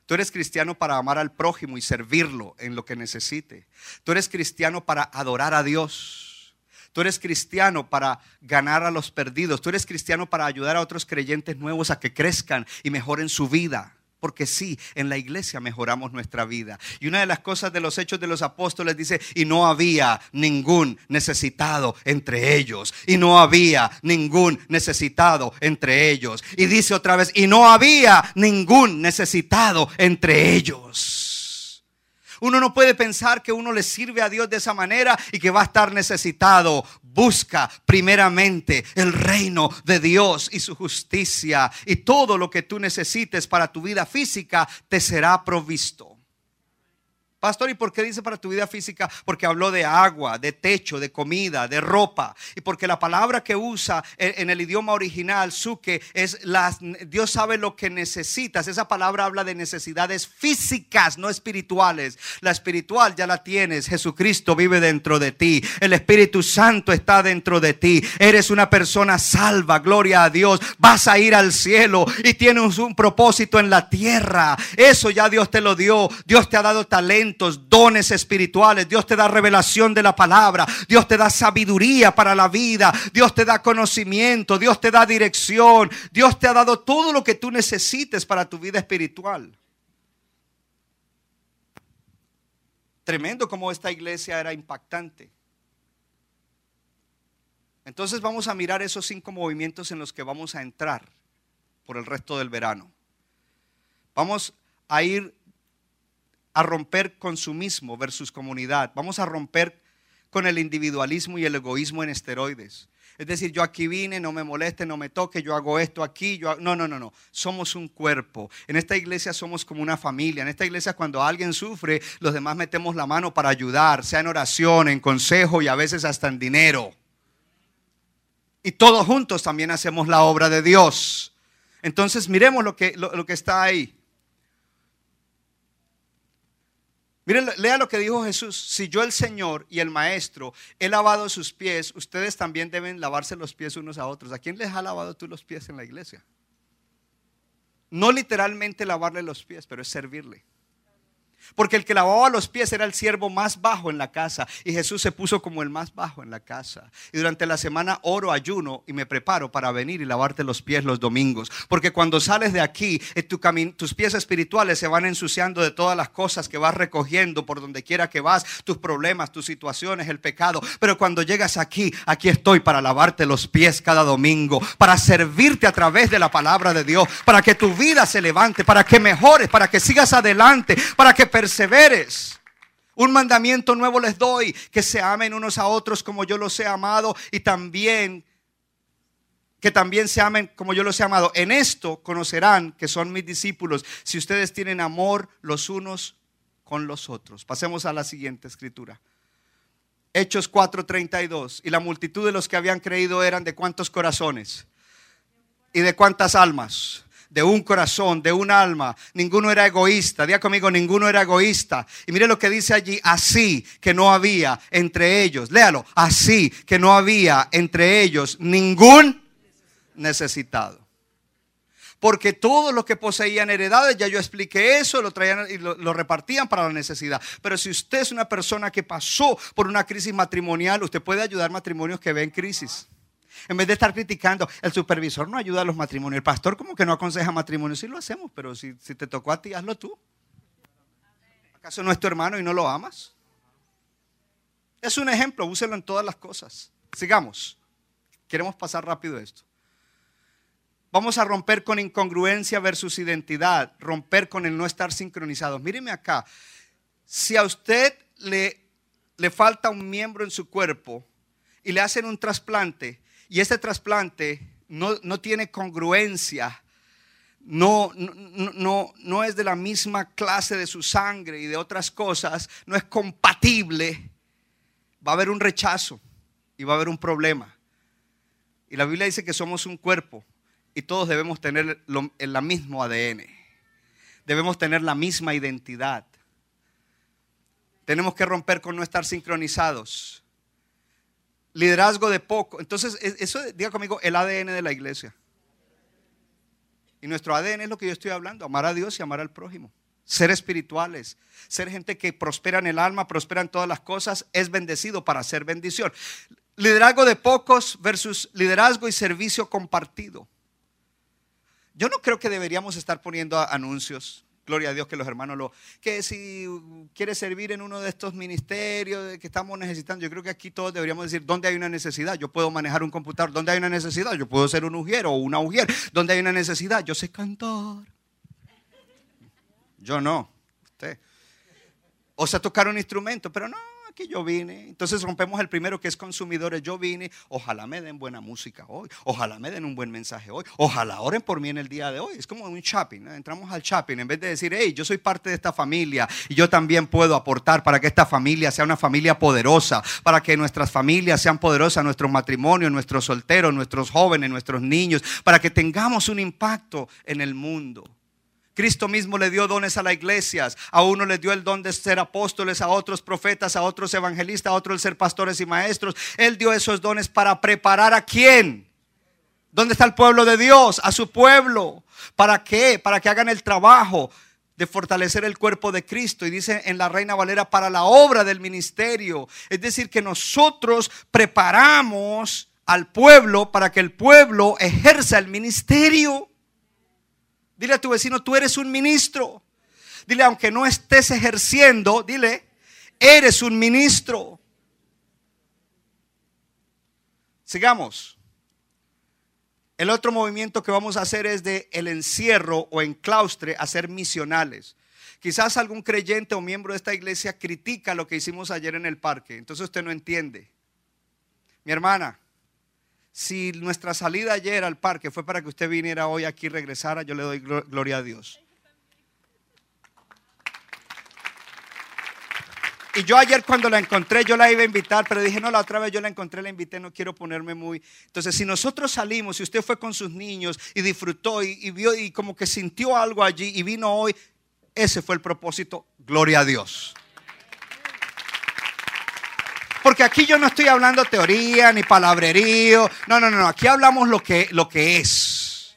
Tú eres cristiano para amar al prójimo y servirlo en lo que necesite. Tú eres cristiano para adorar a Dios. Tú eres cristiano para ganar a los perdidos. Tú eres cristiano para ayudar a otros creyentes nuevos a que crezcan y mejoren su vida. Porque sí, en la iglesia mejoramos nuestra vida. Y una de las cosas de los hechos de los apóstoles dice, y no había ningún necesitado entre ellos. Y no había ningún necesitado entre ellos. Y dice otra vez, y no había ningún necesitado entre ellos. Uno no puede pensar que uno le sirve a Dios de esa manera y que va a estar necesitado. Busca primeramente el reino de Dios y su justicia y todo lo que tú necesites para tu vida física te será provisto. Pastor, ¿y por qué dice para tu vida física? Porque habló de agua, de techo, de comida, de ropa. Y porque la palabra que usa en, el idioma original, suke, es Dios sabe lo que necesitas. Esa palabra habla de necesidades físicas, no espirituales. La espiritual ya la tienes. Jesucristo vive dentro de ti. El Espíritu Santo está dentro de ti. Eres una persona salva, gloria a Dios. Vas a ir al cielo y tienes un propósito en la tierra. Eso ya Dios te lo dio. Dios te ha dado talento dones espirituales. Dios te da revelación de la palabra. Dios te da sabiduría para la vida. Dios te da conocimiento. Dios te da dirección. Dios te ha dado todo lo que tú necesites para tu vida espiritual. Tremendo como esta iglesia era impactante. Entonces vamos a mirar esos cinco movimientos en los que vamos a entrar por el resto del verano. Vamos a ir a romper consumismo versus comunidad. Vamos a romper con el individualismo y el egoísmo en esteroides. Es decir, yo aquí vine, no me moleste, no me toque, yo hago esto aquí, yo no, no, no, no. Somos un cuerpo. En esta iglesia somos como una familia. En esta iglesia cuando alguien sufre, los demás metemos la mano para ayudar, sea en oración, en consejo y a veces hasta en dinero. Y todos juntos también hacemos la obra de Dios. Entonces miremos lo que, lo, lo que está ahí. Miren, lea lo que dijo Jesús. Si yo el Señor y el Maestro he lavado sus pies, ustedes también deben lavarse los pies unos a otros. ¿A quién les ha lavado tú los pies en la iglesia? No literalmente lavarle los pies, pero es servirle. Porque el que lavaba los pies era el siervo más bajo en la casa. Y Jesús se puso como el más bajo en la casa. Y durante la semana oro, ayuno y me preparo para venir y lavarte los pies los domingos. Porque cuando sales de aquí, tu tus pies espirituales se van ensuciando de todas las cosas que vas recogiendo por donde quiera que vas, tus problemas, tus situaciones, el pecado. Pero cuando llegas aquí, aquí estoy para lavarte los pies cada domingo, para servirte a través de la palabra de Dios, para que tu vida se levante, para que mejores, para que sigas adelante, para que perseveres. Un mandamiento nuevo les doy, que se amen unos a otros como yo los he amado y también que también se amen como yo los he amado. En esto conocerán que son mis discípulos, si ustedes tienen amor los unos con los otros. Pasemos a la siguiente escritura. Hechos 4:32. Y la multitud de los que habían creído eran de cuántos corazones y de cuántas almas. De un corazón, de un alma. Ninguno era egoísta. Diga conmigo, ninguno era egoísta. Y mire lo que dice allí. Así que no había entre ellos. Léalo. Así que no había entre ellos ningún necesitado porque todos los que poseían heredades, ya yo expliqué eso, lo traían y lo, repartían para la necesidad. Pero si usted es una persona que pasó por una crisis matrimonial, usted puede ayudar matrimonios que ven crisis. En vez de estar criticando, el supervisor no ayuda a los matrimonios, el pastor como que no aconseja matrimonios, sí lo hacemos, pero si, si te tocó a ti, hazlo tú. ¿Acaso no es tu hermano y no lo amas? Es un ejemplo, úselo en todas las cosas. Sigamos. Queremos pasar rápido esto. Vamos a romper con incongruencia versus identidad, romper con el no estar sincronizados. Míreme acá, si a usted le, le falta un miembro en su cuerpo y le hacen un trasplante y ese trasplante no, no tiene congruencia, no, no, no, no es de la misma clase de su sangre y de otras cosas, no es compatible, va a haber un rechazo y va a haber un problema. Y la Biblia dice que somos un cuerpo y todos debemos tener el mismo ADN. Debemos tener la misma identidad. Tenemos que romper con no estar sincronizados. Liderazgo de poco. Entonces, eso, diga conmigo, el ADN de la iglesia. Y nuestro ADN es lo que yo estoy hablando, amar a Dios y amar al prójimo. Ser espirituales, ser gente que prospera en el alma, prospera en todas las cosas, es bendecido para hacer bendición. Liderazgo de pocos versus liderazgo y servicio compartido. Yo no creo que deberíamos estar poniendo anuncios. Gloria a Dios que los hermanos lo... Que si quieres servir en uno de estos ministerios que estamos necesitando, yo creo que aquí todos deberíamos decir, ¿dónde hay una necesidad? Yo puedo manejar un computador. ¿Dónde hay una necesidad? Yo puedo ser un ujier o una ujier. ¿Dónde hay una necesidad? Yo sé cantar. Yo no. Usted. O sea, tocar un instrumento, pero no, que yo vine. Entonces rompemos el primero que es consumidores. Yo vine, ojalá me den buena música hoy, ojalá me den un buen mensaje hoy, ojalá oren por mí en el día de hoy. Es como un shopping, entramos al shopping en vez de decir, hey, yo soy parte de esta familia y yo también puedo aportar para que esta familia sea una familia poderosa, para que nuestras familias sean poderosas, nuestros matrimonios, nuestros solteros, nuestros jóvenes, nuestros niños, para que tengamos un impacto en el mundo. Cristo mismo le dio dones a las iglesias. A uno le dio el don de ser apóstoles, a otros profetas, a otros evangelistas, a otros ser pastores y maestros. Él dio esos dones para preparar a quién. ¿Dónde está el pueblo de Dios? A su pueblo. ¿Para qué? Para que hagan el trabajo de fortalecer el cuerpo de Cristo. Y dice en la Reina Valera, para la obra del ministerio. Es decir, que nosotros preparamos al pueblo para que el pueblo ejerza el ministerio. Dile a tu vecino, tú eres un ministro. Dile, aunque no estés ejerciendo, dile, eres un ministro. Sigamos. El otro movimiento que vamos a hacer es de el encierro o enclaustre a ser misionales. Quizás algún creyente o miembro de esta iglesia critica lo que hicimos ayer en el parque. Entonces usted no entiende. Mi hermana, si nuestra salida ayer al parque fue para que usted viniera hoy aquí y regresara, yo le doy gloria a Dios. Y yo ayer cuando la encontré, yo la iba a invitar, pero dije, no, la otra vez yo la encontré, la invité, no quiero ponerme muy... Entonces, si nosotros salimos, si usted fue con sus niños y disfrutó y, y vio y como que sintió algo allí y vino hoy, ese fue el propósito, gloria a Dios. Porque aquí yo no estoy hablando teoría ni palabrerío. No, no, no. Aquí hablamos lo que, lo que es.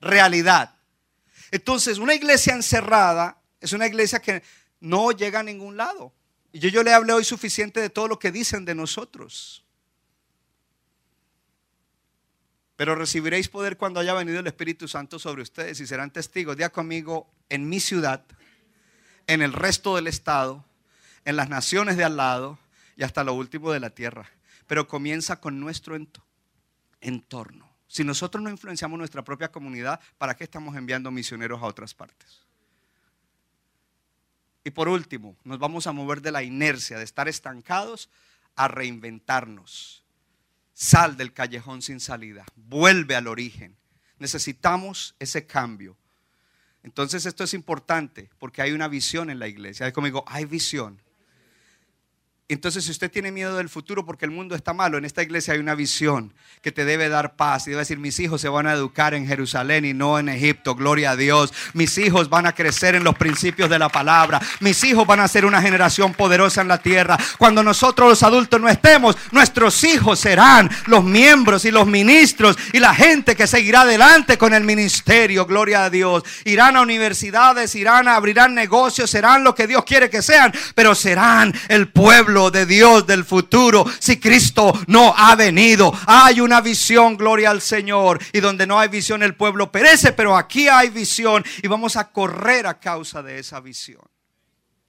Realidad. Entonces, una iglesia encerrada es una iglesia que no llega a ningún lado. Y yo, yo le hablé hoy suficiente de todo lo que dicen de nosotros. Pero recibiréis poder cuando haya venido el Espíritu Santo sobre ustedes y serán testigos. Día conmigo en mi ciudad, en el resto del estado, en las naciones de al lado y hasta lo último de la tierra. Pero comienza con nuestro entorno. Si nosotros no influenciamos nuestra propia comunidad, ¿para qué estamos enviando misioneros a otras partes? Y por último, nos vamos a mover de la inercia, de estar estancados, a reinventarnos. Sal del callejón sin salida. Vuelve al origen. Necesitamos ese cambio. Entonces esto es importante porque hay una visión en la iglesia. Hay conmigo, hay visión. Entonces, si usted tiene miedo del futuro porque el mundo está malo, en esta iglesia hay una visión que te debe dar paz y debe decir, mis hijos se van a educar en Jerusalén y no en Egipto, gloria a Dios. Mis hijos van a crecer en los principios de la palabra. Mis hijos van a ser una generación poderosa en la tierra. Cuando nosotros los adultos no estemos, nuestros hijos serán los miembros y los ministros y la gente que seguirá adelante con el ministerio, gloria a Dios. Irán a universidades, irán a abrirán negocios, serán lo que Dios quiere que sean, pero serán el pueblo de Dios del futuro si Cristo no ha venido. Hay una visión, gloria al Señor. Y donde no hay visión el pueblo perece, pero aquí hay visión y vamos a correr a causa de esa visión.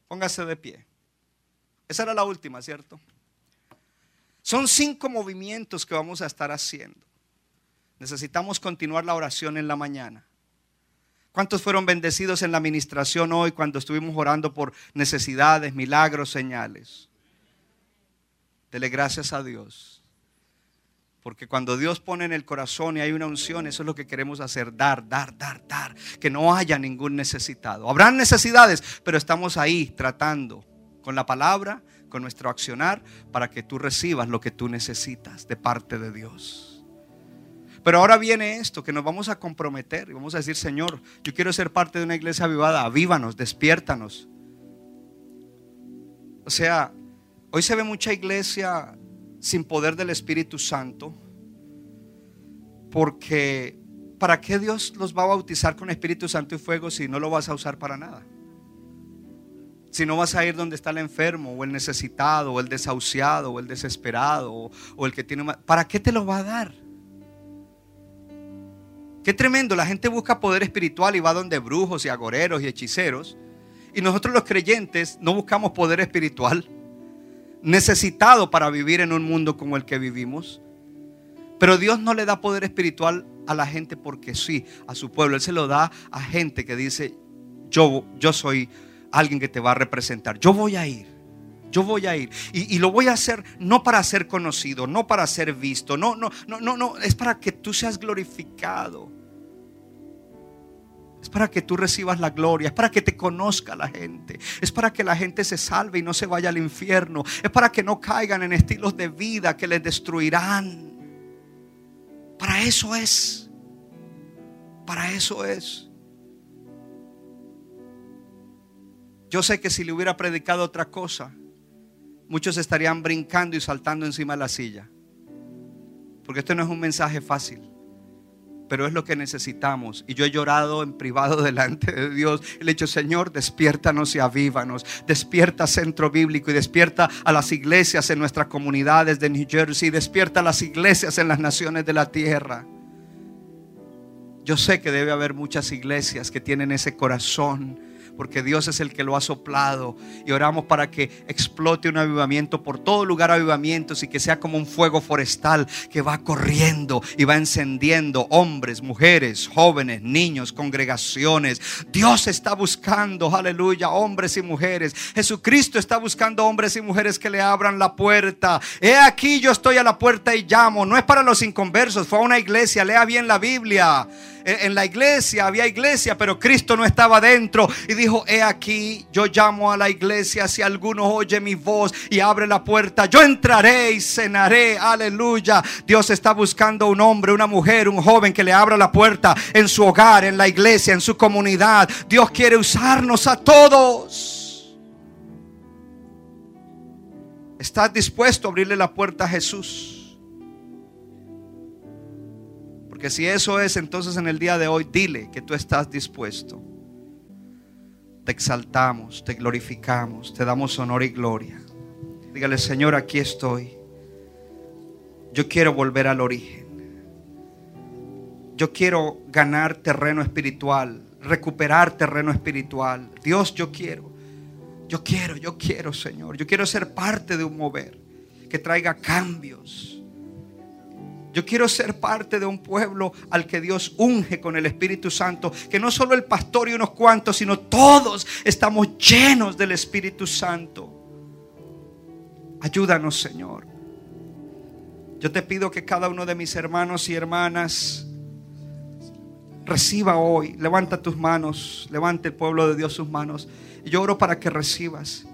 Póngase de pie. Esa era la última, ¿cierto? Son cinco movimientos que vamos a estar haciendo. Necesitamos continuar la oración en la mañana. ¿Cuántos fueron bendecidos en la administración hoy cuando estuvimos orando por necesidades, milagros, señales? Dele gracias a Dios. Porque cuando Dios pone en el corazón y hay una unción, eso es lo que queremos hacer, dar, dar, dar, dar. Que no haya ningún necesitado. Habrán necesidades, pero estamos ahí tratando con la palabra, con nuestro accionar, para que tú recibas lo que tú necesitas de parte de Dios. Pero ahora viene esto, que nos vamos a comprometer y vamos a decir, Señor, yo quiero ser parte de una iglesia avivada, avívanos, despiértanos. O sea, Hoy se ve mucha iglesia sin poder del Espíritu Santo. Porque ¿para qué Dios los va a bautizar con Espíritu Santo y fuego si no lo vas a usar para nada? Si no vas a ir donde está el enfermo o el necesitado o el desahuciado o el desesperado o, el que tiene... ¿Para qué te lo va a dar? Qué tremendo, la gente busca poder espiritual y va donde brujos y agoreros y hechiceros. Y nosotros los creyentes no buscamos poder espiritual necesitado para vivir en un mundo como el que vivimos. Pero Dios no le da poder espiritual a la gente porque sí, a su pueblo. Él se lo da a gente que dice, yo, yo soy alguien que te va a representar. Yo voy a ir. Yo voy a ir. Y, y, lo voy a hacer no para ser conocido, no para ser visto. No, no, no, no, no. Es para que tú seas glorificado. Es para que tú recibas la gloria, es para que te conozca la gente, es para que la gente se salve y no se vaya al infierno, es para que no caigan en estilos de vida que les destruirán. Para eso es, para eso es. Yo sé que si le hubiera predicado otra cosa, muchos estarían brincando y saltando encima de la silla. Porque esto no es un mensaje fácil pero es lo que necesitamos. Y yo he llorado en privado delante de Dios. Le he dicho, Señor, despiértanos y avívanos. Despierta Centro Bíblico y despierta a las iglesias en nuestras comunidades de New Jersey. Despierta a las iglesias en las naciones de la tierra. Yo sé que debe haber muchas iglesias que tienen ese corazón porque Dios es el que lo ha soplado. Y oramos para que explote un avivamiento por todo lugar avivamientos y que sea como un fuego forestal que va corriendo y va encendiendo hombres, mujeres, jóvenes, niños, congregaciones. Dios está buscando, aleluya, hombres y mujeres. Jesucristo está buscando hombres y mujeres que le abran la puerta. He aquí yo estoy a la puerta y llamo. No es para los inconversos, fue a una iglesia, lea bien la Biblia en la iglesia, había iglesia, pero Cristo no estaba dentro. Y dijo, he aquí, yo llamo a la iglesia, si alguno oye mi voz y abre la puerta, yo entraré y cenaré. Aleluya. Dios está buscando un hombre, una mujer, un joven que le abra la puerta en su hogar, en la iglesia, en su comunidad. Dios quiere usarnos a todos. ¿Estás dispuesto a abrirle la puerta a Jesús? Porque si eso es, entonces en el día de hoy dile que tú estás dispuesto. Te exaltamos, te glorificamos, te damos honor y gloria. Dígale, Señor, aquí estoy. Yo quiero volver al origen. Yo quiero ganar terreno espiritual, recuperar terreno espiritual. Dios, yo quiero. Yo quiero, yo quiero, Señor. Yo quiero ser parte de un mover que traiga cambios yo quiero ser parte de un pueblo al que Dios unge con el Espíritu Santo. Que no solo el pastor y unos cuantos, sino todos estamos llenos del Espíritu Santo. Ayúdanos, Señor. Yo te pido que cada uno de mis hermanos y hermanas reciba hoy. Levanta tus manos, levante el pueblo de Dios sus manos. Y yo oro para que recibas.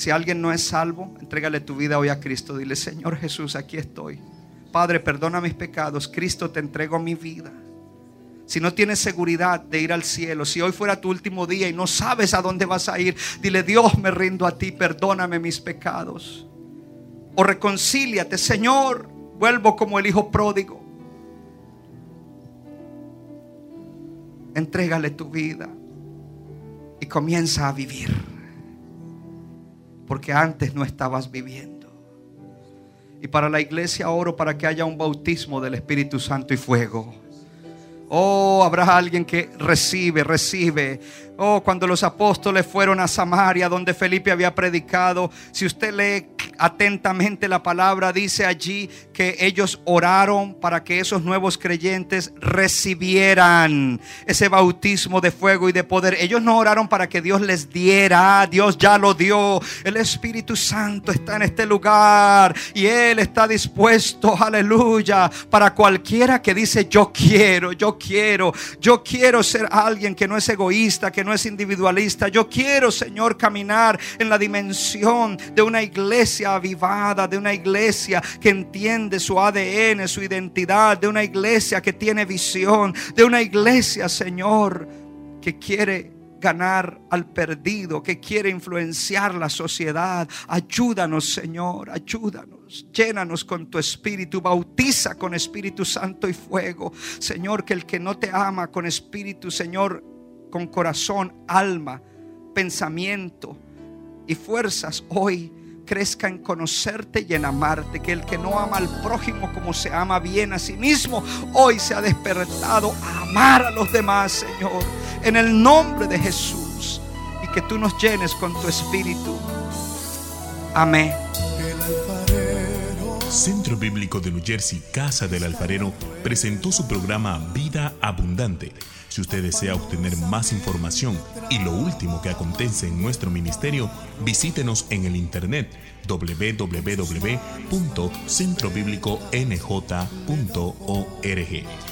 Si alguien no es salvo, entrégale tu vida hoy a Cristo. Dile, Señor Jesús, aquí estoy. Padre, perdona mis pecados. Cristo, te entrego mi vida. Si no tienes seguridad de ir al cielo, si hoy fuera tu último día y no sabes a dónde vas a ir, dile, Dios, me rindo a ti, perdóname mis pecados. O reconcíliate, Señor, vuelvo como el hijo pródigo. Entrégale tu vida y comienza a vivir. Porque antes no estabas viviendo. Y para la iglesia oro para que haya un bautismo del Espíritu Santo y fuego. Oh, habrá alguien que recibe, recibe. Oh, cuando los apóstoles fueron a Samaria, donde Felipe había predicado, si usted lee atentamente la palabra, dice allí que ellos oraron para que esos nuevos creyentes recibieran ese bautismo de fuego y de poder. Ellos no oraron para que Dios les diera, Dios ya lo dio. El Espíritu Santo está en este lugar y Él está dispuesto, aleluya, para cualquiera que dice yo quiero, yo quiero, yo quiero ser alguien que no es egoísta, que no es individualista. Yo quiero, Señor, caminar en la dimensión de una iglesia avivada, de una iglesia que entiende su ADN, su identidad, de una iglesia que tiene visión, de una iglesia, Señor, que quiere ganar al perdido, que quiere influenciar la sociedad. Ayúdanos, Señor, ayúdanos. Llénanos con tu espíritu, bautiza con Espíritu Santo y fuego. Señor, que el que no te ama con espíritu, Señor, con corazón, alma, pensamiento y fuerzas hoy crezca en conocerte y en amarte. Que el que no ama al prójimo como se ama bien a sí mismo, hoy se ha despertado a amar a los demás, Señor. En el nombre de Jesús. Y que tú nos llenes con tu espíritu. Amén. Centro Bíblico de New Jersey, Casa del Alfarero, presentó su programa Vida Abundante. Si usted desea obtener más información y lo último que acontece en nuestro ministerio, visítenos en el internet www.centrobibliconj.org.